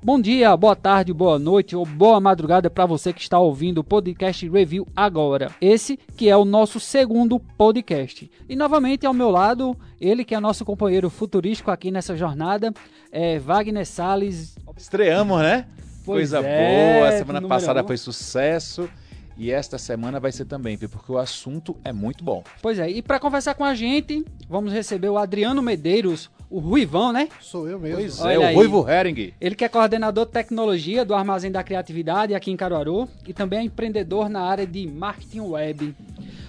Bom dia, boa tarde, boa noite ou boa madrugada para você que está ouvindo o podcast Review agora. Esse que é o nosso segundo podcast. E novamente ao meu lado, ele que é nosso companheiro futurístico aqui nessa jornada, é Wagner Salles. Estreamos, né? Pois Coisa é, boa. Semana passada um. foi sucesso. E esta semana vai ser também, porque o assunto é muito bom. Pois é, e para conversar com a gente, vamos receber o Adriano Medeiros, o Ruivão, né? Sou eu mesmo. Pois Olha é, o aí. Ruivo Hering. Ele que é coordenador de tecnologia do Armazém da Criatividade aqui em Caruaru e também é empreendedor na área de marketing web.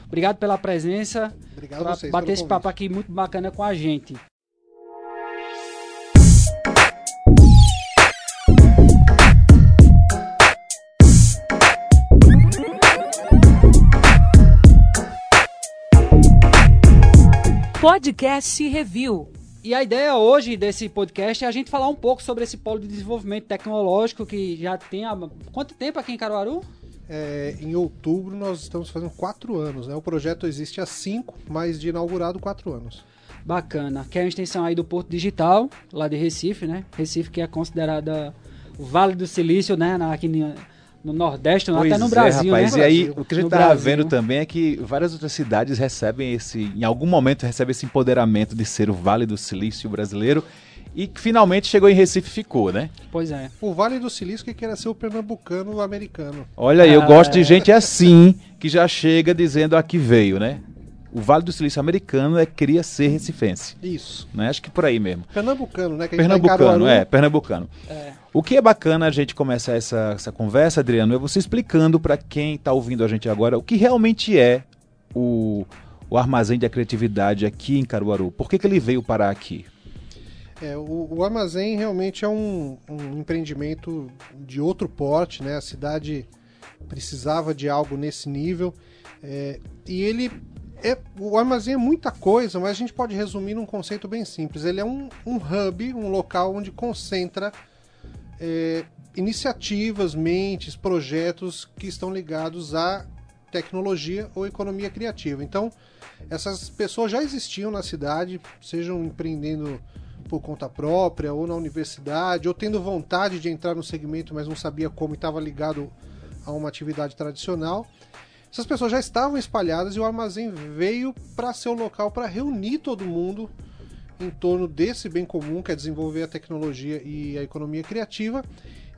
Obrigado pela presença, Obrigado a vocês bater pelo esse convite. papo aqui muito bacana com a gente. Podcast Review. E a ideia hoje desse podcast é a gente falar um pouco sobre esse polo de desenvolvimento tecnológico que já tem há quanto tempo aqui em Caruaru? É, em outubro nós estamos fazendo quatro anos, né? O projeto existe há cinco, mas de inaugurado quatro anos. Bacana. Que é uma extensão aí do Porto Digital, lá de Recife, né? Recife que é considerada o Vale do Silício, né? Na- Aqui no, no Nordeste, até no é, Brasil, rapaz. né? E aí, o que a gente Brasil. vendo também é que várias outras cidades recebem esse, em algum momento recebem esse empoderamento de ser o Vale do Silício brasileiro. E que finalmente chegou em Recife e ficou, né? Pois é. O Vale do Silício que queira ser o pernambucano americano. Olha aí, eu Ah, gosto é. de gente assim, que já chega dizendo aqui veio, né? O Vale do Silício americano é queria ser recifense, Isso. né? Acho que por aí mesmo. Pernambucano, né? Que tá Pernambucano, é, pernambucano. É. O que é bacana a gente começar essa, essa conversa, Adriano, é você explicando para quem está ouvindo a gente agora o que realmente é o, o armazém da criatividade aqui em Caruaru. Por que, que ele veio parar aqui? É, o, o armazém realmente é um, um empreendimento de outro porte, né? A cidade precisava de algo nesse nível. é, e ele. É, o armazém é muita coisa, mas a gente pode resumir num conceito bem simples. Ele é um, um hub, um local onde concentra é, iniciativas, mentes, projetos que estão ligados à tecnologia ou economia criativa. Então, essas pessoas já existiam na cidade, sejam empreendendo por conta própria, ou na universidade, ou tendo vontade de entrar no segmento, mas não sabia como e estava ligado a uma atividade tradicional. Essas pessoas já estavam espalhadas e o armazém veio para ser o local para reunir todo mundo em torno desse bem comum, que é desenvolver a tecnologia e a economia criativa,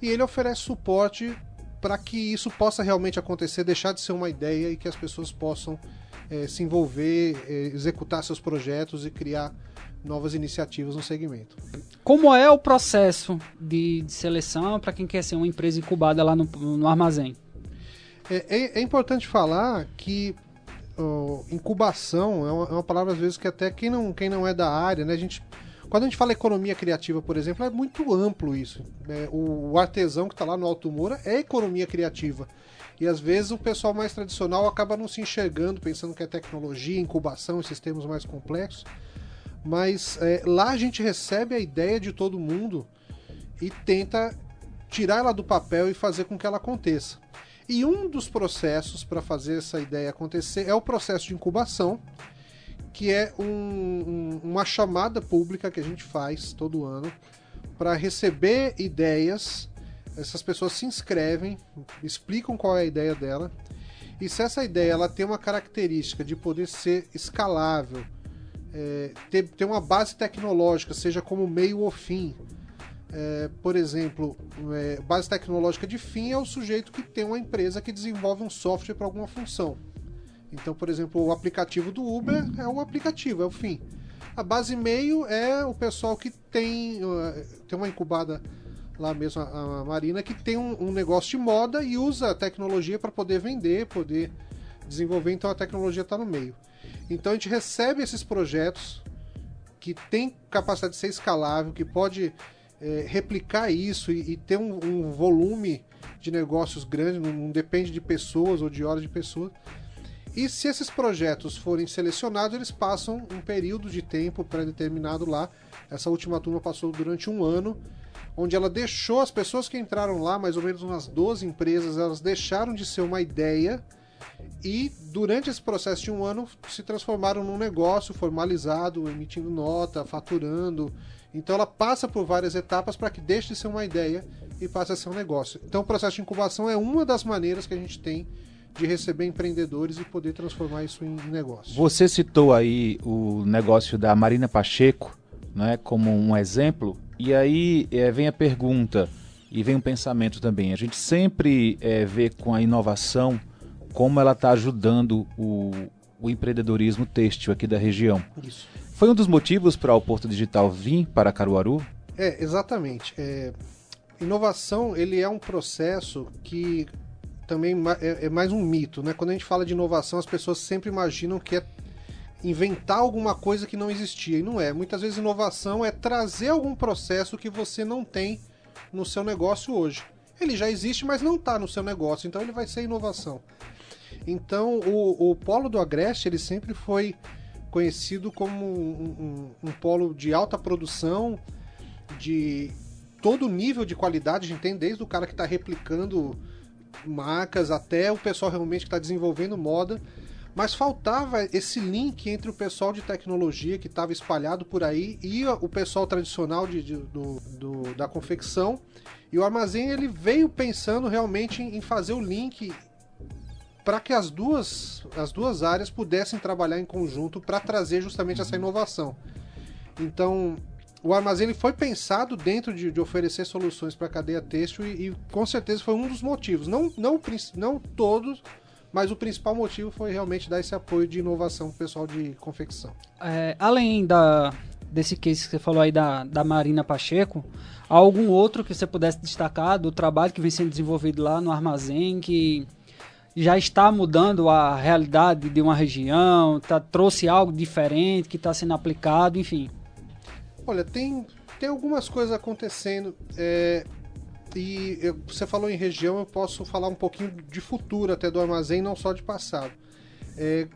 e ele oferece suporte para que isso possa realmente acontecer, deixar de ser uma ideia e que as pessoas possam eh, se envolver, eh, executar seus projetos e criar novas iniciativas no segmento. Como é o processo de, de seleção para quem quer ser uma empresa incubada lá no, no armazém? É, é- é importante falar que ó, incubação é uma, é uma palavra às vezes que até quem não, quem não é da área, né? A gente, quando a gente fala economia criativa, por exemplo, é muito amplo isso. É, o, o artesão que está lá no Alto Moura é economia criativa. E às vezes o pessoal mais tradicional acaba não se enxergando, pensando que é tecnologia, incubação, esses termos mais complexos. Mas é, lá a gente recebe a ideia de todo mundo e tenta tirar ela do papel e fazer com que ela aconteça. E um dos processos para fazer essa ideia acontecer é o processo de incubação, que é um- um- uma chamada pública que a gente faz todo ano para receber ideias. Essas pessoas se inscrevem, explicam qual é a ideia dela. E se essa ideia ela tem uma característica de poder ser escalável, é, ter, ter uma base tecnológica, seja como meio ou fim, é, por exemplo, é, base tecnológica de fim é o sujeito que tem uma empresa que desenvolve um software para alguma função. Então, por exemplo, o aplicativo do Uber é o aplicativo, é o fim. A base meio é o pessoal que tem, tem uma incubada lá mesmo, a Marina, que tem um, um negócio de moda e usa a tecnologia para poder vender, poder desenvolver, então a tecnologia está no meio. Então a gente recebe esses projetos que tem capacidade de ser escalável, que pode é, replicar isso e, e ter um, um volume de negócios grande, não, não depende de pessoas ou de horas de pessoas. E se esses projetos forem selecionados, eles passam um período de tempo pré-determinado lá. Essa última turma passou durante um ano, onde ela deixou as pessoas que entraram lá, mais ou menos umas 12 empresas, elas deixaram de ser uma ideia e durante esse processo de um ano se transformaram num negócio formalizado, emitindo nota, faturando. Então ela passa por várias etapas para que deixe de ser uma ideia e passe a ser um negócio. Então, o processo de incubação é uma das maneiras que a gente tem de receber empreendedores e poder transformar isso em negócio. Você citou aí o negócio da Marina Pacheco, né, como um exemplo, e aí é, vem a pergunta e vem um pensamento também. A gente sempre é, vê com a inovação como ela está ajudando o, o empreendedorismo têxtil aqui da região. Isso. Foi um dos motivos para o Porto Digital vir para Caruaru? É, exatamente. É, inovação ele é um processo que também é, é, mais um mito, né? Quando a gente fala de inovação, as pessoas sempre imaginam que é inventar alguma coisa que não existia e não é. Muitas vezes inovação é trazer algum processo que você não tem no seu negócio hoje. Ele já existe, mas não está no seu negócio, então ele vai ser inovação. Então o, o polo do Agreste ele sempre foi conhecido como um, um, um polo de alta produção, de todo nível de qualidade, a gente tem desde o cara que está replicando marcas até o pessoal realmente que está desenvolvendo moda. Mas faltava esse link entre o pessoal de tecnologia que estava espalhado por aí e o pessoal tradicional de, de do, do, da confecção. E o armazém ele veio pensando realmente em fazer o link para que as duas, as duas áreas pudessem trabalhar em conjunto para trazer justamente essa inovação. Então, o armazém ele foi pensado dentro de, de oferecer soluções para a cadeia têxtil e, e, com certeza foi um dos motivos. Não, não, não todos, mas o principal motivo foi realmente dar esse apoio de inovação para o pessoal de confecção. É, além da, desse case que você falou aí da, da Marina Pacheco, há algum outro que você pudesse destacar do trabalho que vem sendo desenvolvido lá no armazém que já está mudando a realidade de uma região, tá, trouxe algo diferente que está sendo aplicado, enfim. Olha, tem, tem algumas coisas acontecendo. É, e eu, você falou em região, eu posso falar um pouquinho de futuro até do armazém, não só de passado. É,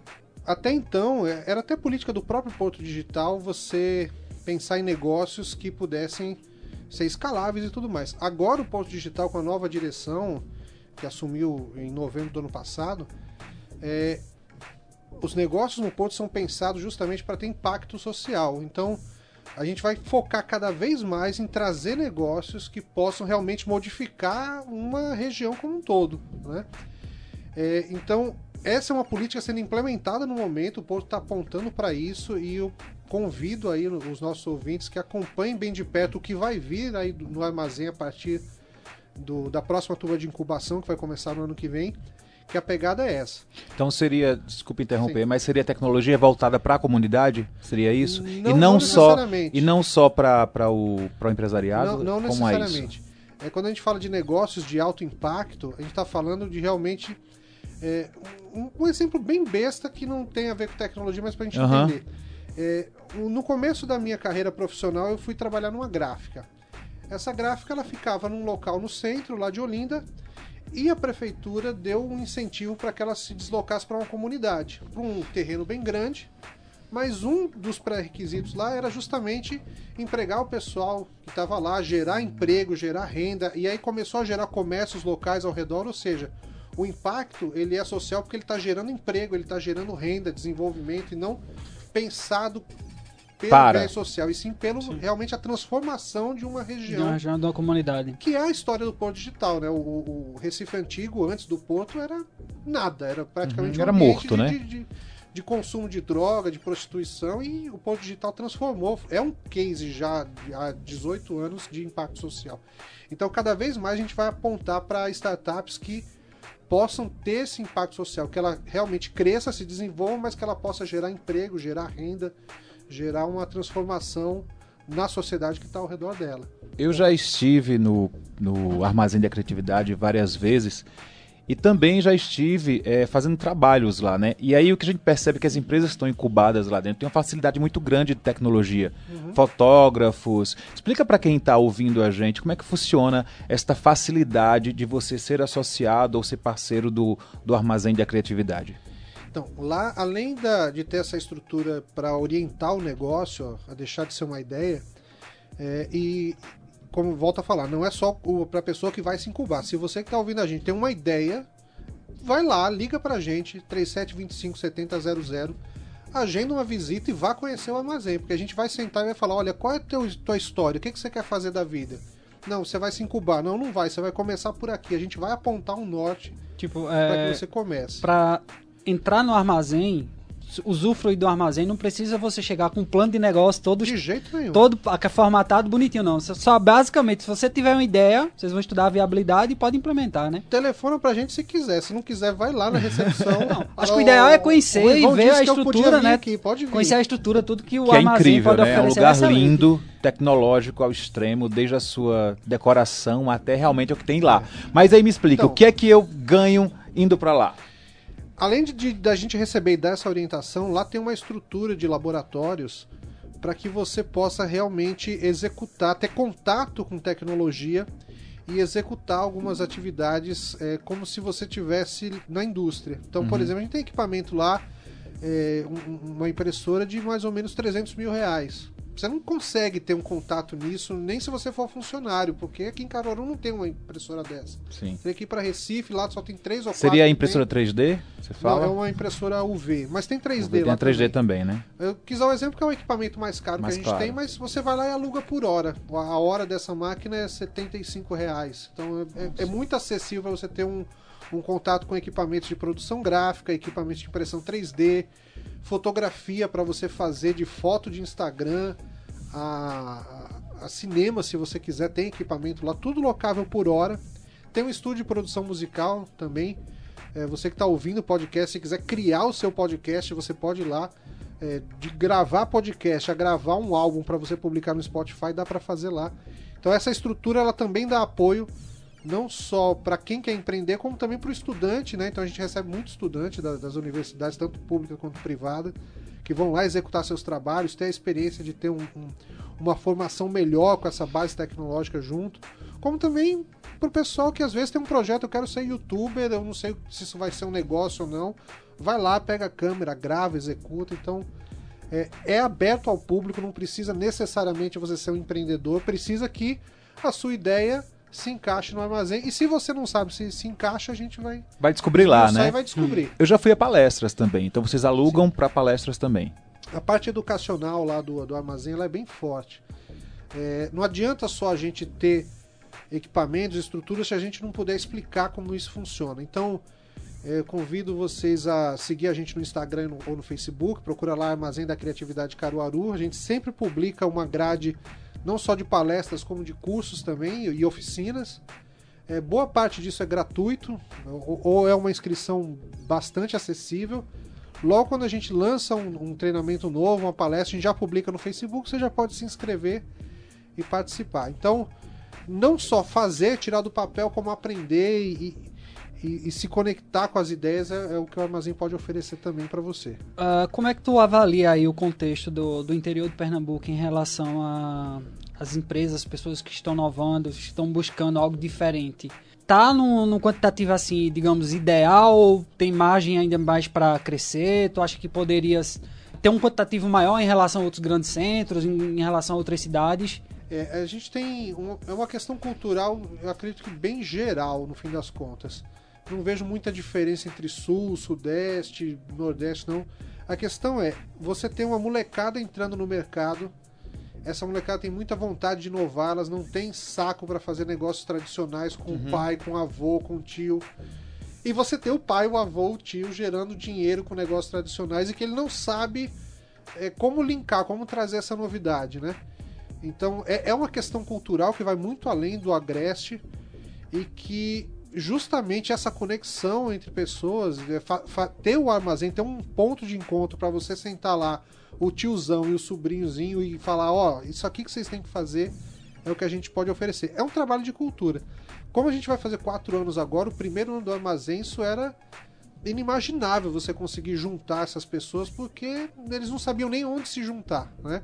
até então, é, era até política do próprio Porto Digital você pensar em negócios que pudessem ser escaláveis e tudo mais. Agora o Porto Digital, com a nova direção, que assumiu em novembro do ano passado, é, os negócios no Porto são pensados justamente para ter impacto social. Então, a gente vai focar cada vez mais em trazer negócios que possam realmente modificar uma região como um todo. Né? É, então, essa é uma política sendo implementada no momento, o Porto está apontando para isso e eu convido aí os nossos ouvintes que acompanhem bem de perto o que vai vir aí no armazém a partir do, da próxima turma de incubação que vai começar no ano que vem que a pegada é essa. Então seria, desculpe interromper, Sim. mas seria tecnologia voltada para a comunidade? Seria isso? Não, e não, não só e não só para o, o empresariado? Não, não Como necessariamente. É, é quando a gente fala de negócios de alto impacto, a gente está falando de realmente é, um, um, exemplo bem besta que não tem a ver com tecnologia, mas para a gente uhum. entender. É, no começo da minha carreira profissional, eu fui trabalhar numa gráfica. Essa gráfica ela ficava num local no centro, lá de Olinda, e a prefeitura deu um incentivo para que ela se deslocasse para uma comunidade, para um terreno bem grande. Mas um dos pré-requisitos lá era justamente empregar o pessoal que estava lá, gerar emprego, gerar renda, e aí começou a gerar comércios locais ao redor, ou seja, o impacto ele é social porque ele está gerando emprego, ele está gerando renda, desenvolvimento e não pensado pelo Para. bem social, e sim pelo sim. realmente a transformação de uma região. De uma região de uma comunidade. Que é a história do Porto Digital, né? O, o Recife Antigo, antes do Porto, era nada, era praticamente uhum, um era morto, de, né? De, de, de, consumo de droga, de prostituição, e o Porto Digital transformou. É um case já há 18 anos de impacto social. Então, cada vez mais a gente vai apontar para startups que possam ter esse impacto social, que ela realmente cresça, se desenvolva, mas que ela possa gerar emprego, gerar renda, gerar uma transformação na sociedade que está ao redor dela. Eu já estive no, no Armazém da Criatividade várias vezes e também já estive é, fazendo trabalhos lá, né? E aí o que a gente percebe é que as empresas estão incubadas lá dentro têm uma facilidade muito grande de tecnologia. Uhum. Fotógrafos. Explica para quem está ouvindo a gente como é que funciona esta facilidade de você ser associado ou ser parceiro do, do Armazém da Criatividade. Então, lá, além da, de ter essa estrutura para orientar o negócio ó, a deixar de ser uma ideia, é, e como volta a falar, não é só para a pessoa que vai se incubar. Se você que está ouvindo a gente tem uma ideia, vai lá, liga para a gente, 3725 7000, agenda uma visita e vá conhecer o armazém, porque a gente vai sentar e vai falar, olha, qual é a tua história, o que, que você quer fazer da vida? não, você vai se incubar. Não, não vai, você vai começar por aqui. A gente vai apontar um norte Tipo, para é, que você comece. para entrar no armazém, usufruir do armazém, não precisa você chegar com um plano de negócio todo De jeito nenhum. todo é formatado bonitinho, não. Só basicamente, se você tiver uma ideia, vocês vão estudar a viabilidade e pode implementar, né? Telefona pra gente se quiser. Se não quiser, vai lá na recepção. Acho que o ideal é conhecer O e ver a estrutura, né? Aqui, pode vir. Conhecer a estrutura, tudo que o que é armazém incrível, pode né? É um oferecer. lugar excelente. lindo, tecnológico ao extremo, desde a sua decoração até realmente o que tem lá. Mas aí me explica, Então- o que é que eu ganho indo pra lá? Além de, da gente receber e dar essa orientação, lá tem uma estrutura de laboratórios para que você possa realmente executar, ter contato com tecnologia e executar algumas atividades é, como se você tivesse na indústria. Então, por exemplo, a gente tem equipamento lá, é, um- uma impressora de mais ou menos 300 mil reais. Você não consegue ter um contato nisso nem se você for funcionário, porque aqui em Caruaru não tem uma impressora dessa. Sim. Teria que ir para Recife, lá só tem três ou quatro. Seria a impressora tem. 3D? Você Não, fala? é uma impressora UV, mas tem 3D Tem lá a 3D também, né? Eu quis dar um exemplo que é um equipamento mais caro Mais que a gente caro. tem, mas você vai lá e aluga por hora. A hora dessa máquina é 75 reais. Então é, é- é muito acessível você ter um, um contato com equipamentos de produção gráfica, equipamentos de impressão 3D, fotografia para você fazer de foto de Instagram, a, a- cinema, se você quiser, tem equipamento lá, tudo locável por hora. Tem um estúdio de produção musical também. É, você que está ouvindo o podcast, se quiser criar o seu podcast, você pode ir lá. É, de gravar podcast a gravar um álbum para você publicar no Spotify, dá para fazer lá. Então essa estrutura ela também dá apoio não só para quem quer empreender, como também para o estudante, né? Então a gente recebe muito estudante da- das universidades, tanto pública quanto privada, que vão lá executar seus trabalhos, ter a experiência de ter um- um- uma formação melhor com essa base tecnológica junto, como também para o pessoal que às vezes tem um projeto, eu quero ser youtuber, eu não sei se isso vai ser um negócio ou não, vai lá, pega a câmera, grava, executa, então é, é aberto ao público, não precisa necessariamente você ser um empreendedor, precisa que a sua ideia se encaixe no armazém. E se você não sabe se se encaixa, a gente vai Vai descobrir lá, né? vai descobrir. Eu já fui a palestras também, então vocês alugam pra palestras também. A parte educacional lá do, do armazém ela é bem forte. É, não adianta só a gente ter equipamentos, estruturas, se a gente não puder explicar como isso funciona. Então, é, convido vocês a seguir a gente no Instagram ou no Facebook, procura lá Armazém da Criatividade Caruaru. A gente sempre publica uma grade não só de palestras, como de cursos também e oficinas. É, boa parte disso é gratuito ou, ou é uma inscrição bastante acessível. Logo quando a gente lança um, um treinamento novo, uma palestra, a gente já publica no Facebook, você já pode se inscrever e participar. Então, não só fazer, tirar do papel, como aprender e, e- e se conectar com as ideias é, é o que o armazém pode oferecer também para você. Ah, como é que tu avalia aí o contexto do, do interior de Pernambuco em relação as empresas, as pessoas que estão inovando, estão buscando algo diferente? Tá num, num quantitativo assim, digamos, ideal ou tem margem ainda mais para crescer? Tu acha que poderias ter um quantitativo maior em relação a outros grandes centros, em, em relação a outras cidades? É, a gente tem uma, é uma questão cultural, eu acredito que bem geral, no fim das contas. Não vejo muita diferença entre sul, sudeste, nordeste, não. A questão é, você tem uma molecada entrando no mercado, essa molecada tem muita vontade de inovar, elas não têm saco para fazer negócios tradicionais com o pai, com o avô, com o tio. E você tem o pai, o avô, o tio gerando dinheiro com negócios tradicionais e que ele não sabe é, como linkar, como trazer essa novidade, né? Então é, é uma questão cultural que vai muito além do agreste e que justamente essa conexão entre pessoas, é, ter o armazém, ter um ponto de encontro para você sentar lá, o tiozão e o sobrinhozinho e falar, ó, isso aqui que vocês têm que fazer é o que a gente pode oferecer. É um trabalho de cultura. Como a gente vai fazer quatro anos agora, o primeiro ano do armazém, isso era inimaginável você conseguir juntar essas pessoas porque eles não sabiam nem onde se juntar, né?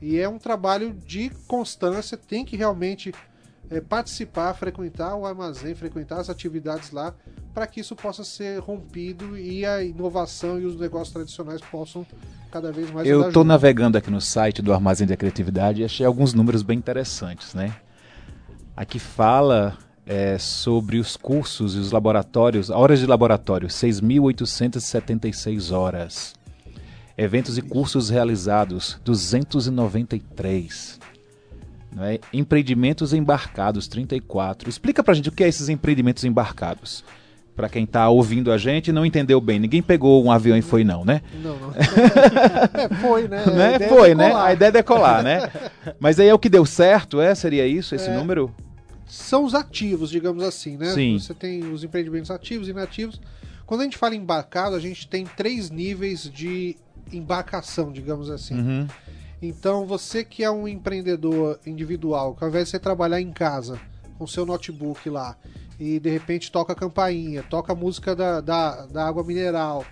E é um trabalho de constância, tem que realmente é, participar, frequentar o armazém, frequentar as atividades lá, para que isso possa ser rompido e a inovação e os negócios tradicionais possam cada vez mais Eu estou navegando aqui no site do Armazém da Criatividade e achei alguns números bem interessantes, né? Aqui fala é, sobre os cursos e os laboratórios, horas de laboratório, 6.876 horas. Eventos e cursos realizados, 293. Né? Empreendimentos embarcados, 34. Explica pra gente o que é esses empreendimentos embarcados. Pra quem tá ouvindo a gente e não entendeu bem. Ninguém pegou um avião e foi, não, né? Não, não. é, foi, né? Né? é Foi, né? decolar. A ideia é decolar, né? Mas aí é o que deu certo, é? Seria isso, esse É. número? São os ativos, digamos assim, né? Sim. Você tem os empreendimentos ativos e inativos. Quando a gente fala em embarcado, a gente tem três níveis de embarcação, digamos assim. Uhum. Então, você que é um empreendedor individual, que ao invés de você trabalhar em casa, com seu notebook lá, e de repente toca a campainha, toca a música da, da, da água mineral,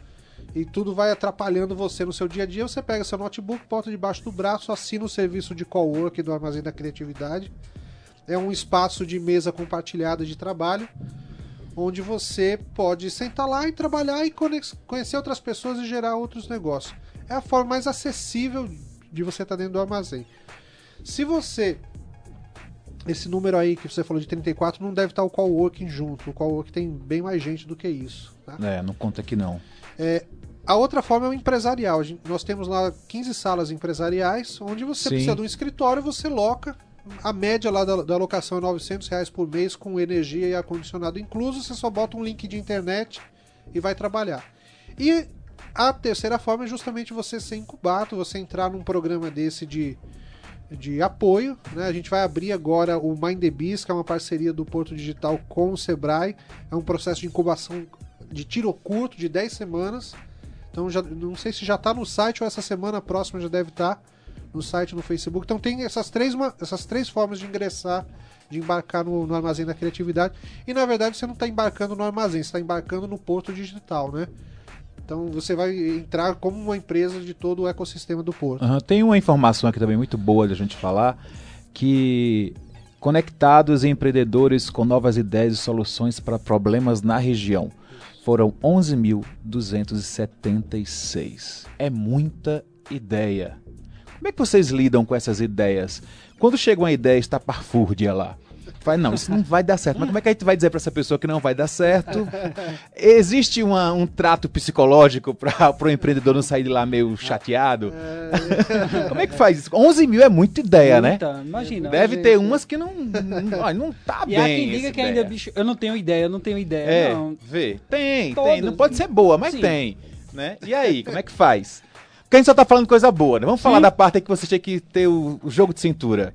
e tudo vai atrapalhando você no seu dia a dia, você pega seu notebook, bota debaixo do braço, assina o serviço de cowork do Armazém da Criatividade. É um espaço de mesa compartilhada de trabalho, onde você pode sentar lá e trabalhar e conhecer outras pessoas e gerar outros negócios. É a forma mais acessível de você estar dentro do armazém. Se você. Esse número aí que você falou de 34 não deve estar o coworking junto. O coworking tem bem mais gente do que isso. Tá? É, não conta aqui não. A outra forma é o empresarial. Nós temos lá 15 salas empresariais, onde você Sim. precisa de um escritório, você loca. A média lá da, da locação é 900 reais por mês, com energia e ar-condicionado incluso. Você só bota um link de internet e vai trabalhar. E a terceira forma é justamente você ser incubado, você entrar num programa desse de, de apoio. Né? A gente vai abrir agora o Mind the que é uma parceria do Porto Digital com o Sebrae. É um processo de incubação de tiro curto de 10 semanas. Então já, não sei se já está no site ou essa semana próxima já deve estar no site, no Facebook. Então tem essas três, ma- essas três formas de ingressar, de embarcar no, no armazém da criatividade. E na verdade você não está embarcando no armazém, você está embarcando no porto digital, né? Então você vai entrar como uma empresa de todo o ecossistema do porto. Aham, Tem uma informação aqui também muito boa da gente falar, que conectados empreendedores com novas ideias e soluções para problemas na região. Foram 11.276. É muita ideia. Como é que vocês lidam com essas ideias? Quando chega uma ideia estapafúrdia lá, vai, não, isso não vai dar certo. Mas como é que a gente vai dizer para essa pessoa que não vai dar certo? Existe uma- um trato psicológico para o empreendedor não sair de lá meio chateado? Como é que faz isso? 11 mil é muita ideia, né? Muita, Imagina. Deve ter é. umas que não, não, não tá E bem. há quem diga que ainda, ideia. bicho, eu não tenho ideia, eu não tenho ideia. É, Não. vê. Tem, tem. Todas. Não pode ser boa, mas Sim. tem. Né? E aí, como é que faz? Porque a gente só tá falando coisa boa, né? Vamos falar Sim. da parte que você tinha que ter o, o jogo de cintura.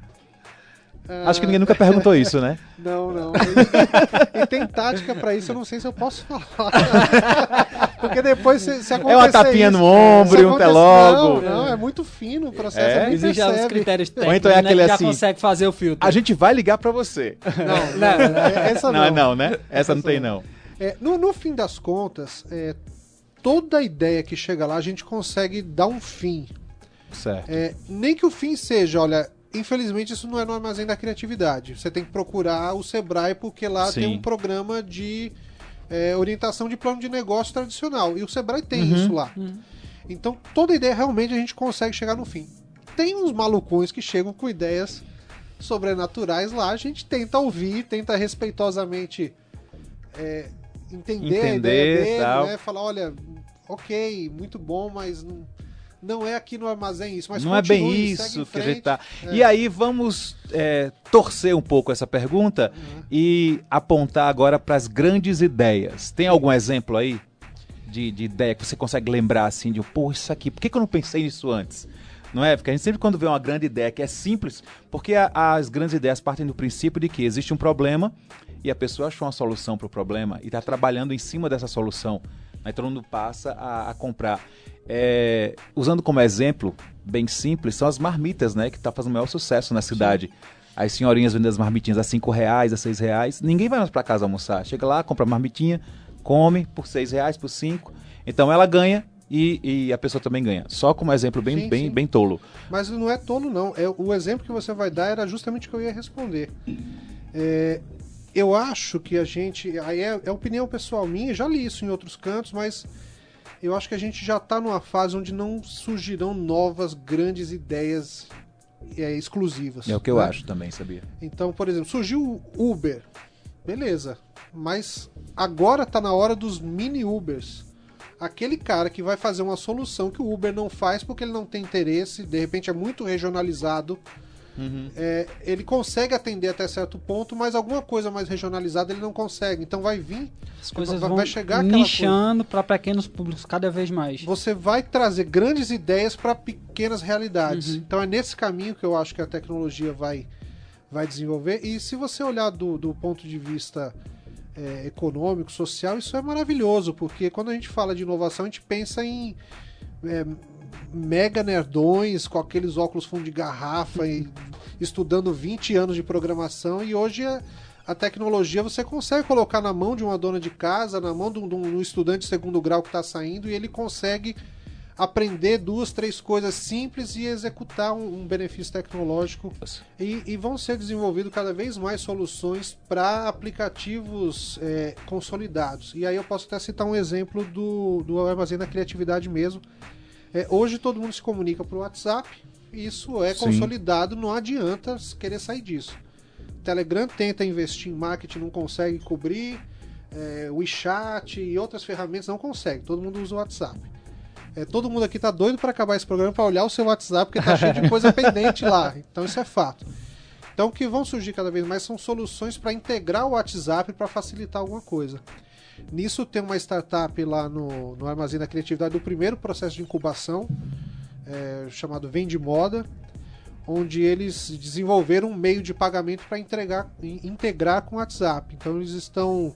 Acho que ninguém nunca perguntou isso, né? Não, não. E, e tem tática pra isso, eu não sei se eu posso falar. Porque depois se, se acontecer É uma tapinha isso, no ombro e um acontecer- telogo. Não, não, é muito fino o processo, É? é? já os critérios Ou técnicos, então é né, aquele que já assim, consegue fazer o filtro. A gente vai ligar pra você. Não, Não, não, não. é- essa Não, não. é não, né? Essa não tem, não. É, no, no fim das contas, é, toda ideia que chega lá, a gente consegue dar um fim. Certo. É, nem que o fim seja, olha, infelizmente isso não é no armazém da criatividade. Você tem que procurar o Sebrae porque lá Sim. tem um programa de é, orientação de plano de negócio tradicional. E o Sebrae tem Uhum. isso lá. Então toda ideia realmente a gente consegue chegar no fim. Tem uns malucões que chegam com ideias sobrenaturais lá, a gente tenta ouvir, tenta respeitosamente é, entender, a Entender, ideia dele, tal. né? Falar, olha, ok, muito bom, mas não, não é aqui no armazém isso. Mas não é bem continue, isso que a gente tá. É. E aí vamos é, torcer um pouco essa pergunta Uhum. e apontar agora para as grandes ideias. Tem algum exemplo aí de, de ideia que você consegue lembrar assim de, pô, isso aqui, por que, que eu não pensei nisso antes? Não é? Porque a gente sempre quando vê uma grande ideia que é simples, porque a- as grandes ideias partem do princípio de que existe um problema e a pessoa achou uma solução para o problema e está trabalhando em cima dessa solução. Aí todo mundo passa a, a comprar. É, usando como exemplo, bem simples, são as marmitas, né? Que está fazendo o maior sucesso na cidade. As senhorinhas vendendo as marmitinhas a 5 reais, a 6 reais. Ninguém vai mais para casa almoçar. Chega lá, compra a marmitinha, come por 6 reais, por 5. Então ela ganha e, e a pessoa também ganha. Só como exemplo bem, Sim, bem, sim. bem tolo. Mas não é tolo, não. É, o exemplo que você vai dar era justamente o que eu ia responder. É, eu acho que a gente. Aí é, é opinião pessoal minha, já li isso em outros cantos, mas eu acho que a gente já está numa fase onde não surgirão novas grandes ideias é, exclusivas. É o que eu né? acho também, sabia? Então, por exemplo, surgiu o Uber. Beleza. Mas agora tá na hora dos mini Ubers. Aquele cara que vai fazer uma solução que o Uber não faz porque ele não tem interesse, de repente é muito regionalizado Uhum. é, ele consegue atender até certo ponto, mas alguma coisa mais regionalizada ele não consegue. Então vai vir, As coisas vai- vão vai chegar nichando para pequenos públicos cada vez mais. você vai trazer grandes ideias para pequenas realidades. Uhum. Então é nesse caminho que eu acho que a tecnologia vai, vai desenvolver. E se você olhar do, do ponto de vista é, econômico, social, isso é maravilhoso, porque quando a gente fala de inovação, a gente pensa em é, mega nerdões com aqueles óculos fundo de garrafa e estudando 20 anos de programação e hoje a, a tecnologia você consegue colocar na mão de uma dona de casa, na mão de um, de um estudante de segundo grau que está saindo e ele consegue aprender duas, três coisas simples e executar um, um benefício tecnológico e, e vão ser desenvolvidos cada vez mais soluções para aplicativos é, consolidados. E aí eu posso até citar um exemplo do, do Armazém da Criatividade mesmo. É, hoje todo mundo se comunica por WhatsApp, isso é Sim. consolidado, não adianta querer sair disso. Telegram tenta investir em marketing, não consegue cobrir. É, o WeChat e outras ferramentas não consegue, todo mundo usa o WhatsApp. É, todo mundo aqui tá doido para acabar esse programa para olhar o seu WhatsApp, porque tá cheio de coisa pendente lá. Então isso é fato. Então o que vão surgir cada vez mais são soluções para integrar o WhatsApp para facilitar alguma coisa. Nisso tem uma startup lá no, no Armazém da Criatividade do primeiro processo de incubação, é, chamado Vende Moda, onde eles desenvolveram um meio de pagamento para integrar com o WhatsApp. Então eles estão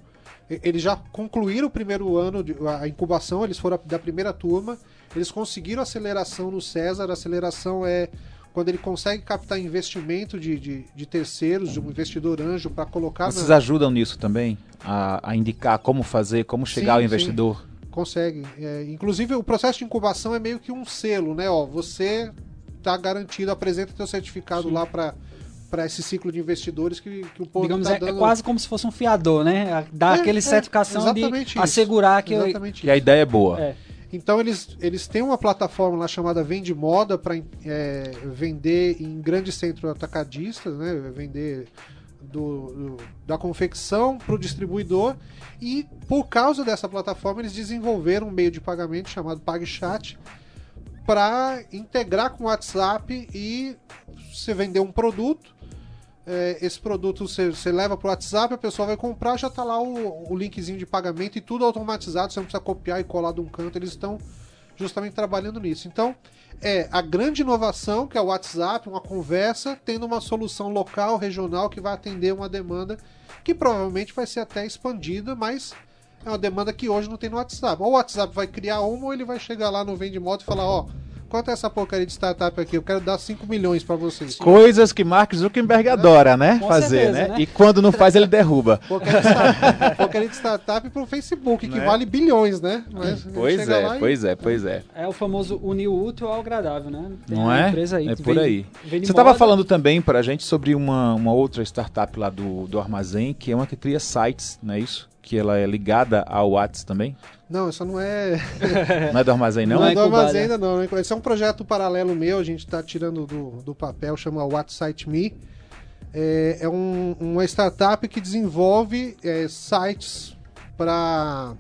eles já concluíram o primeiro ano de a incubação, eles foram da primeira turma, eles conseguiram aceleração no César, a aceleração é quando ele consegue captar investimento de, de, de terceiros, de um investidor anjo para colocar Vocês na, ajudam nisso também? A, a indicar como fazer, como chegar Sim, ao sim. investidor? Consegue. É, inclusive, o processo de incubação é meio que um selo, né? Ó, você tá garantido, apresenta teu certificado lá para para esse ciclo de investidores que, que o povo Digamos, tá é, é dando. quase como se fosse um fiador, né? Dar É, aquele é, certificação de assegurar que. Exatamente E a ideia é boa. É. Então eles, eles têm uma plataforma lá chamada Vende Moda para vender em grandes centros atacadistas, né? Vender do, do- da confecção para o distribuidor. E por causa dessa plataforma eles desenvolveram um meio de pagamento chamado PagChat para integrar com o WhatsApp e você vender um produto. É, esse produto você, você leva para o WhatsApp, a pessoa vai comprar, já está lá o, o linkzinho de pagamento e tudo automatizado, você não precisa copiar e colar de um canto, eles estão justamente trabalhando nisso. Então, é a grande inovação, que é o WhatsApp, uma conversa, tendo uma solução local, regional, que vai atender uma demanda que provavelmente vai ser até expandida, mas é uma demanda que hoje não tem no WhatsApp. Ou o WhatsApp vai criar uma, ou ele vai chegar lá no Vende Moto e falar, ó, quanto é essa porcaria de startup aqui? Eu quero dar 5 milhões para vocês. Coisas que Mark Zuckerberg adora, né? Com Fazer, certeza, né? né? E quando não faz, ele derruba. Porcaria de startup, porcaria de startup pro Facebook, que Né? vale bilhões, né? Mas Pois é, e- pois é, pois é. É o famoso unir o útil ao agradável, né? Tem Não uma é? Empresa aí é por vende- aí. vende Você estava falando também pra gente sobre uma, uma outra startup lá do, do Armazém, que é uma que cria sites, não é isso? Que ela é ligada ao Whats também? Não, isso não é. Não é do Armazém, não? Não é é do incubada. Armazém ainda não. né? Esse é um projeto paralelo meu, a gente está tirando do, do papel, chama WhatsApp Me. É, é um- uma startup que desenvolve é, sites para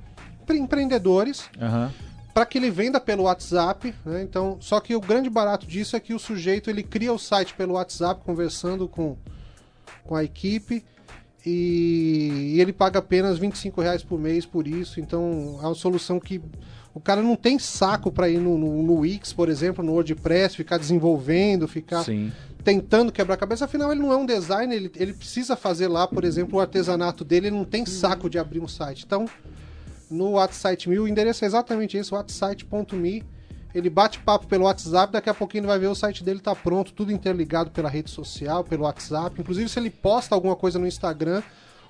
empreendedores Aham. para que ele venda pelo WhatsApp, né? Então, só que o grande barato disso é que o sujeito ele cria o site pelo WhatsApp conversando com, com a equipe e, ele paga apenas 25 reais por mês por isso. Então, é uma solução que o cara não tem saco para ir no, no, no Wix, por exemplo, no WordPress, ficar desenvolvendo, ficar Sim. tentando quebrar a cabeça. Afinal, ele não é um designer, ele, ele precisa fazer lá, por exemplo, o artesanato dele, ele não tem saco de abrir um site. Então, no WhatsApp o endereço é exatamente esse, whatsite.me. Ele bate papo pelo WhatsApp, daqui a pouquinho ele vai ver o site dele tá pronto, tudo interligado pela rede social, pelo WhatsApp. Inclusive, se ele posta alguma coisa no Instagram,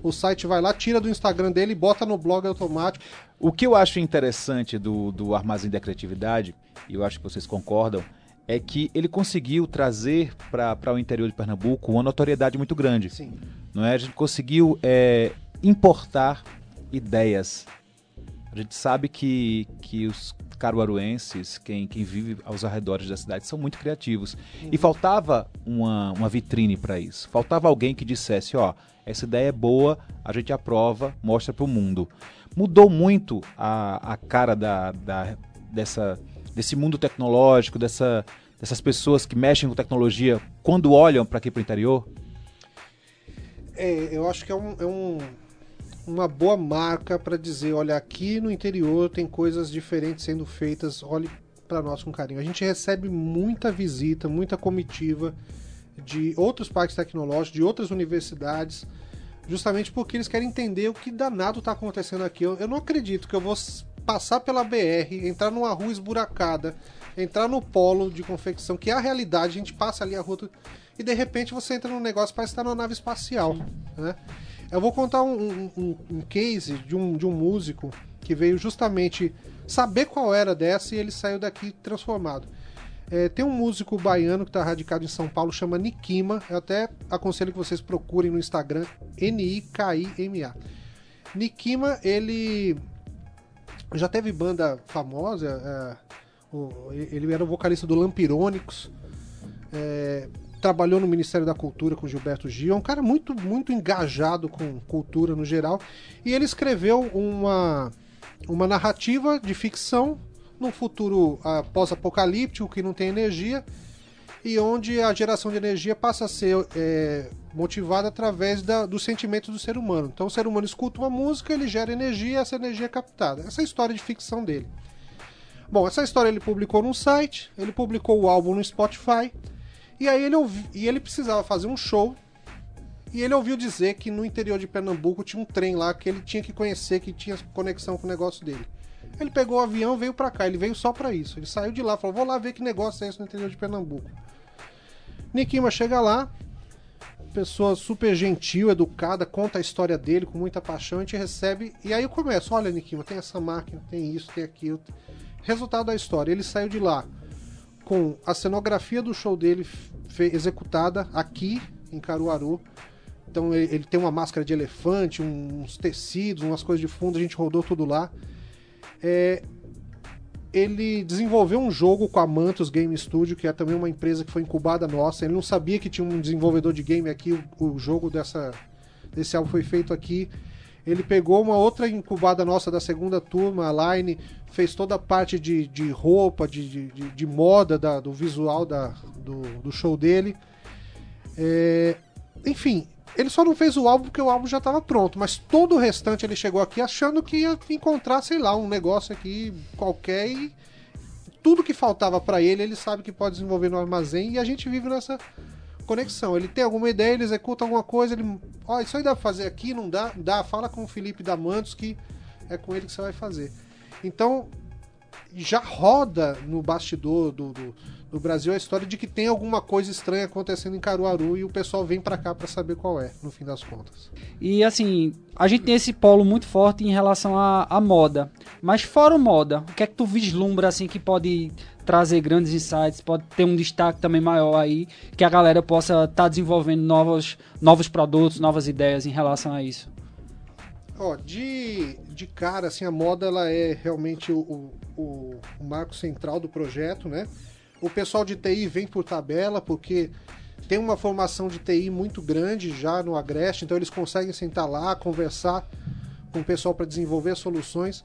o site vai lá, tira do Instagram dele e bota no blog automático. O que eu acho interessante do, do Armazém da Criatividade, e eu acho que vocês concordam, é que ele conseguiu trazer para o interior de Pernambuco uma notoriedade muito grande. Sim. Não é? A gente conseguiu é, importar ideias. A gente sabe que, que os caruaruenses, quem, quem vive aos arredores da cidade, são muito criativos. E faltava uma, uma vitrine para isso. Faltava alguém que dissesse, ó, essa ideia é boa, a gente aprova, mostra para o mundo. Mudou muito a, a cara da, da, dessa, desse mundo tecnológico, dessa, dessas pessoas que mexem com tecnologia quando olham para aqui para o interior? É, eu acho que é, um, é um, uma boa marca para dizer, olha, aqui no interior tem coisas diferentes sendo feitas, olhe para nós com carinho. A gente recebe muita visita, muita comitiva de outros parques tecnológicos, de outras universidades, justamente porque eles querem entender o que danado está acontecendo aqui. Eu, eu não acredito que eu vou passar pela BR, entrar numa rua esburacada, entrar no polo de confecção, que é a realidade, a gente passa ali a rua e de repente você entra num negócio parece estar numa nave espacial. Né? Eu vou contar um, um, um, case de um, de um músico que veio justamente saber qual era dessa e ele saiu daqui transformado. É, tem um músico baiano que está radicado em São Paulo, chama Nikima. Eu até aconselho que vocês procurem no Instagram, N-I-K-I-M-A. Nikima, ele já teve banda famosa. É, ele era o vocalista do Lampirônicos. É, trabalhou no Ministério da Cultura com Gilberto Gil. É um cara muito, muito engajado com cultura no geral. E ele escreveu uma, uma narrativa de ficção num futuro uh, pós-apocalíptico que não tem energia e onde a geração de energia passa a ser é, motivada através da, do sentimento do ser humano. Então o ser humano escuta uma música, ele gera energia essa energia é captada. Essa é a história de ficção dele. Bom, essa história ele publicou num site, ele publicou o álbum no Spotify, e aí ele, ouvi, e ele precisava fazer um show, e ele ouviu dizer que no interior de Pernambuco tinha um trem lá que ele tinha que conhecer, que tinha conexão com o negócio dele. Ele pegou o avião, veio para cá, ele veio só para isso. Ele saiu de lá, falou: "Vou lá ver que negócio é esse no interior de Pernambuco". Nikima chega lá, pessoa super gentil, educada, conta a história dele com muita paixão, a gente recebe. E aí eu começo: olha, Nikima, tem essa máquina, tem isso, tem aquilo. Resultado da história: ele saiu de lá com a cenografia do show dele executada aqui em Caruaru. Então ele tem uma máscara de elefante, uns tecidos, umas coisas de fundo, a gente rodou tudo lá. É, ele desenvolveu um jogo com a Mantos Game Studio, que é também uma empresa que foi incubada nossa. Ele não sabia que tinha um desenvolvedor de game aqui, o, o jogo dessa, desse álbum foi feito aqui. Ele pegou uma outra incubada nossa da segunda turma, a Line, fez toda a parte de, de roupa, de, de, de moda, da, do visual da, do, do show dele. É, enfim, ele só não fez o álbum porque o álbum já estava pronto, mas todo o restante ele chegou aqui achando que ia encontrar, sei lá, um negócio aqui qualquer e tudo que faltava para ele, ele sabe que pode desenvolver no armazém e a gente vive nessa conexão. Ele tem alguma ideia, ele executa alguma coisa, ele, ó, oh, isso aí dá pra fazer aqui, não dá? Dá, fala com o Felipe Damantos que é com ele que você vai fazer. Então, já roda no bastidor do, do no Brasil a história de que tem alguma coisa estranha acontecendo em Caruaru e o pessoal vem para cá para saber qual é, no fim das contas. E assim, a gente tem esse polo muito forte em relação à, à moda. Mas fora o moda, o que é que tu vislumbra assim que pode trazer grandes insights, pode ter um destaque também maior aí, que a galera possa estar tá desenvolvendo novos, novos produtos, novas ideias em relação a isso? Ó, de, de cara, assim, a moda ela é realmente o, o, o marco central do projeto, né? O pessoal de TI vem por tabela, porque tem uma formação de TI muito grande já no Agreste, então eles conseguem sentar lá, conversar com o pessoal para desenvolver soluções.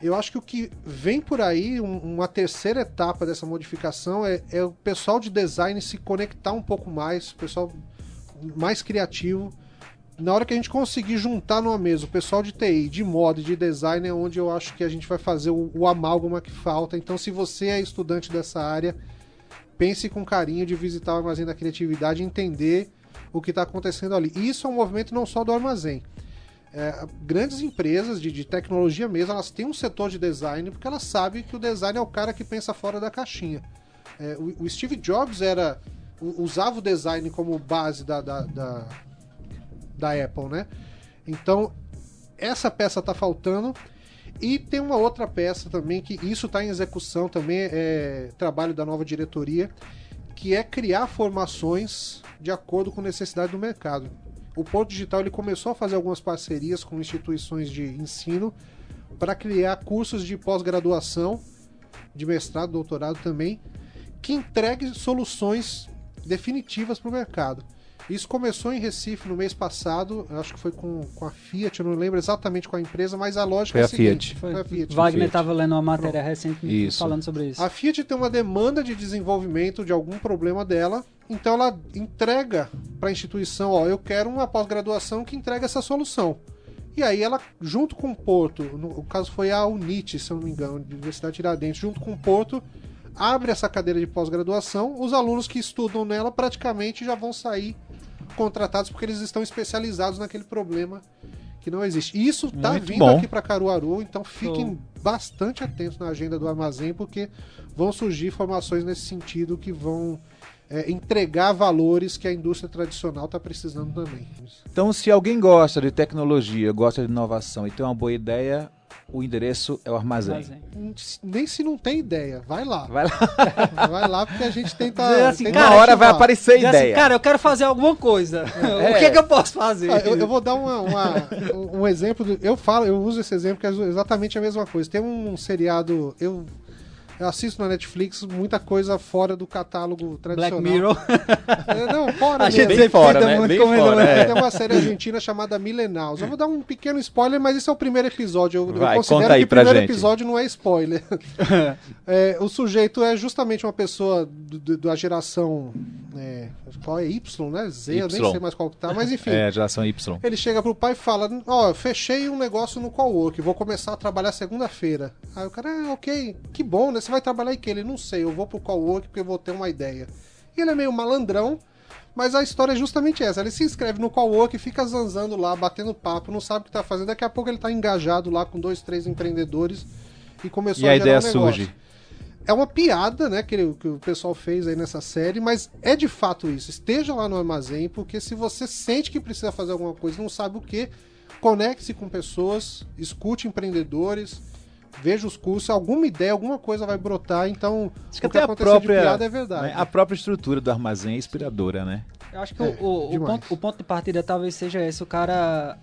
Eu acho que o que vem por aí, um, uma terceira etapa dessa modificação, é, é, o pessoal de design se conectar um pouco mais, o pessoal mais criativo. Na hora que a gente conseguir juntar numa mesa o pessoal de TI, de moda e de design, é onde eu acho que a gente vai fazer o, o amálgama que falta. Então, se você é estudante dessa área, pense com carinho de visitar o Armazém da Criatividade e entender o que está acontecendo ali. E isso é um movimento não só do armazém. É, grandes empresas de, de, tecnologia mesmo, elas têm um setor de design porque elas sabem que o design é o cara que pensa fora da caixinha. É, o, o, Steve Jobs era usava o design como base da, da, da, da Apple, né? Então, essa peça está faltando e tem uma outra peça também que isso está em execução também é trabalho da nova diretoria, que é criar formações de acordo com necessidade do mercado. O Porto Digital ele começou a fazer algumas parcerias com instituições de ensino para criar cursos de pós-graduação, de mestrado, doutorado também, que entregue soluções definitivas para o mercado. Isso começou em Recife no mês passado, acho que foi com, com a Fiat, eu não lembro exatamente qual a empresa, mas a lógica Foi é a a seguinte. Fiat. Foi. Foi a Fiat. Wagner estava lendo uma matéria recente Isso. falando sobre isso. A Fiat tem uma demanda de desenvolvimento de algum problema dela, então ela entrega para a instituição, ó, eu quero uma pós-graduação que entregue essa solução. E aí ela, junto com o Porto, no o caso foi a UNIT, se eu não me engano, Universidade Tiradentes, junto com o Porto, abre essa cadeira de pós-graduação, os alunos que estudam nela praticamente já vão sair contratados porque eles estão especializados naquele problema que não existe. E isso está Muito vindo bom. aqui para Caruaru, então fiquem bastante atentos na agenda do armazém, porque vão surgir informações nesse sentido que vão é, entregar valores que a indústria tradicional está precisando também. Então, se alguém gosta de tecnologia, gosta de inovação e tem uma boa ideia, o endereço é o armazém. Armazém. Nem se não tem ideia, vai lá. Vai lá, Vai lá porque a gente tenta. Assim, tenta uma cara, hora vai aparecer assim, ideia. cara, eu quero fazer alguma coisa. É. O que é que eu posso fazer? Ah, eu, eu vou dar uma- uma- um exemplo. do- eu falo, eu uso esse exemplo que é exatamente a mesma coisa. Tem um seriado. Eu, eu assisto na Netflix muita coisa fora do catálogo Black tradicional. Mirror. É, Não, fora A mesmo. gente bem fora, né? muito Bem comendo fora, é. Tem uma série argentina chamada Milenaus. Eu vou dar um pequeno spoiler, mas esse é o primeiro episódio. Eu, eu Vai, considero conta aí que o primeiro gente. episódio não é spoiler. É, o sujeito é justamente uma pessoa do- do- da geração. é, qual é Y, né? Z, eu nem Y. sei mais qual que tá, mas enfim. É, geração Y. Ele chega pro pai e fala: Ó, fechei um negócio no Cowork, vou começar a trabalhar segunda-feira. Aí o cara, ah, ok, que bom, né? Você vai trabalhar em que? Ele, não sei, eu vou pro Cowork porque eu vou ter uma ideia. E ele é meio malandrão, mas a história é justamente essa. Ele se inscreve no Cowork, fica zanzando lá, batendo papo, não sabe o que tá fazendo. Daqui a pouco ele tá engajado lá com dois, três empreendedores e começou E a, a gerar ideia um negócio. surge. É uma piada, né, que, ele- que o pessoal fez aí nessa série, mas é de fato isso. Esteja lá no armazém, porque se você sente que precisa fazer alguma coisa não sabe o que, conecte-se com pessoas, escute empreendedores, veja os cursos, alguma ideia, alguma coisa vai brotar, então Acho que o que até a aconteceu própria, de piada é verdade. né, a própria estrutura do armazém é inspiradora, né? Eu acho que É, o, o- ponto, o ponto de partida talvez seja esse, o cara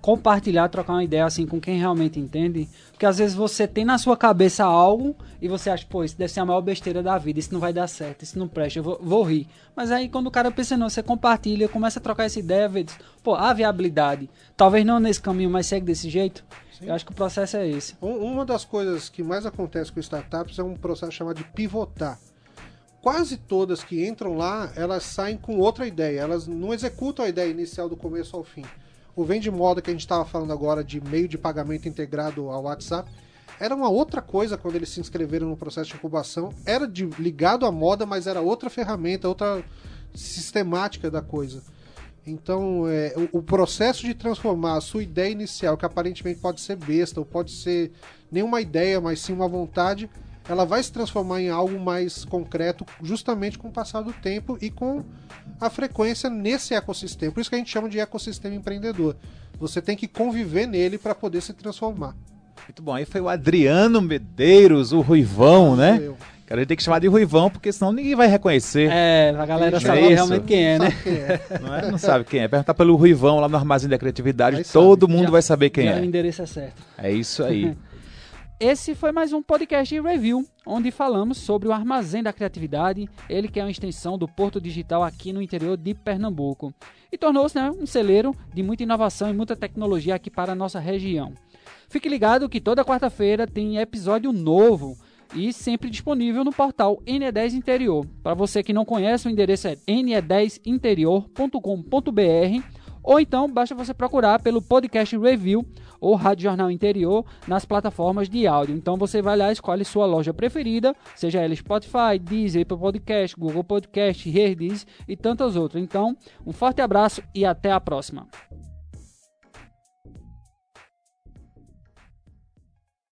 compartilhar, trocar uma ideia assim com quem realmente entende. Porque às vezes você tem na sua cabeça algo e você acha, pô, isso deve ser a maior besteira da vida, isso não vai dar certo, isso não presta, eu vou, vou rir. Mas aí quando o cara pensa, não, você compartilha, começa a trocar essa ideia, vê, diz, pô, há viabilidade. Talvez não nesse caminho, mas segue desse jeito. Eu acho que o processo é esse. Um- Uma das coisas que mais acontece com startups é um processo chamado de pivotar. Quase todas que entram lá, elas saem com outra ideia. Elas não executam a ideia inicial do começo ao fim. O vende moda que a gente estava falando agora de meio de pagamento integrado ao WhatsApp era uma outra coisa quando eles se inscreveram no processo de incubação. Era de- ligado à moda, mas era outra ferramenta, outra sistemática da coisa. Então, é, o, o processo de transformar a sua ideia inicial, que aparentemente pode ser besta, ou pode ser nenhuma ideia, mas sim uma vontade, ela vai se transformar em algo mais concreto, justamente com o passar do tempo e com a frequência nesse ecossistema. Por isso que a gente chama de ecossistema empreendedor. Você tem que conviver nele para poder se transformar. Muito bom. Aí foi o Adriano Medeiros, o Ruivão, né? Eu. Cara, a gente tem que chamar de Ruivão, porque senão ninguém vai reconhecer. É, a galera É sabe isso. realmente quem é, né? Sabe quem é? Não, é? não sabe quem é. Perguntar pelo Ruivão lá no Armazém da Criatividade, Aí sabe. todo mundo Já- vai saber quem Já O é. endereço é certo. É isso aí. Esse foi mais um podcast de review, onde falamos sobre o Armazém da Criatividade, ele que é uma extensão do Porto Digital aqui no interior de Pernambuco. E tornou-se né, um celeiro de muita inovação e muita tecnologia aqui para a nossa região. Fique ligado que toda quarta-feira tem episódio novo e sempre disponível no portal NE10 Interior. Para você que não conhece, o endereço é ne10interior.com.br ou então basta você procurar pelo podcast Review ou Rádio Jornal Interior nas plataformas de áudio. Então você vai lá, escolhe sua loja preferida, seja ela Spotify, Deezer, Apple Podcast, Google Podcast, Herdiz e tantas outras. Então, um forte abraço e até a próxima.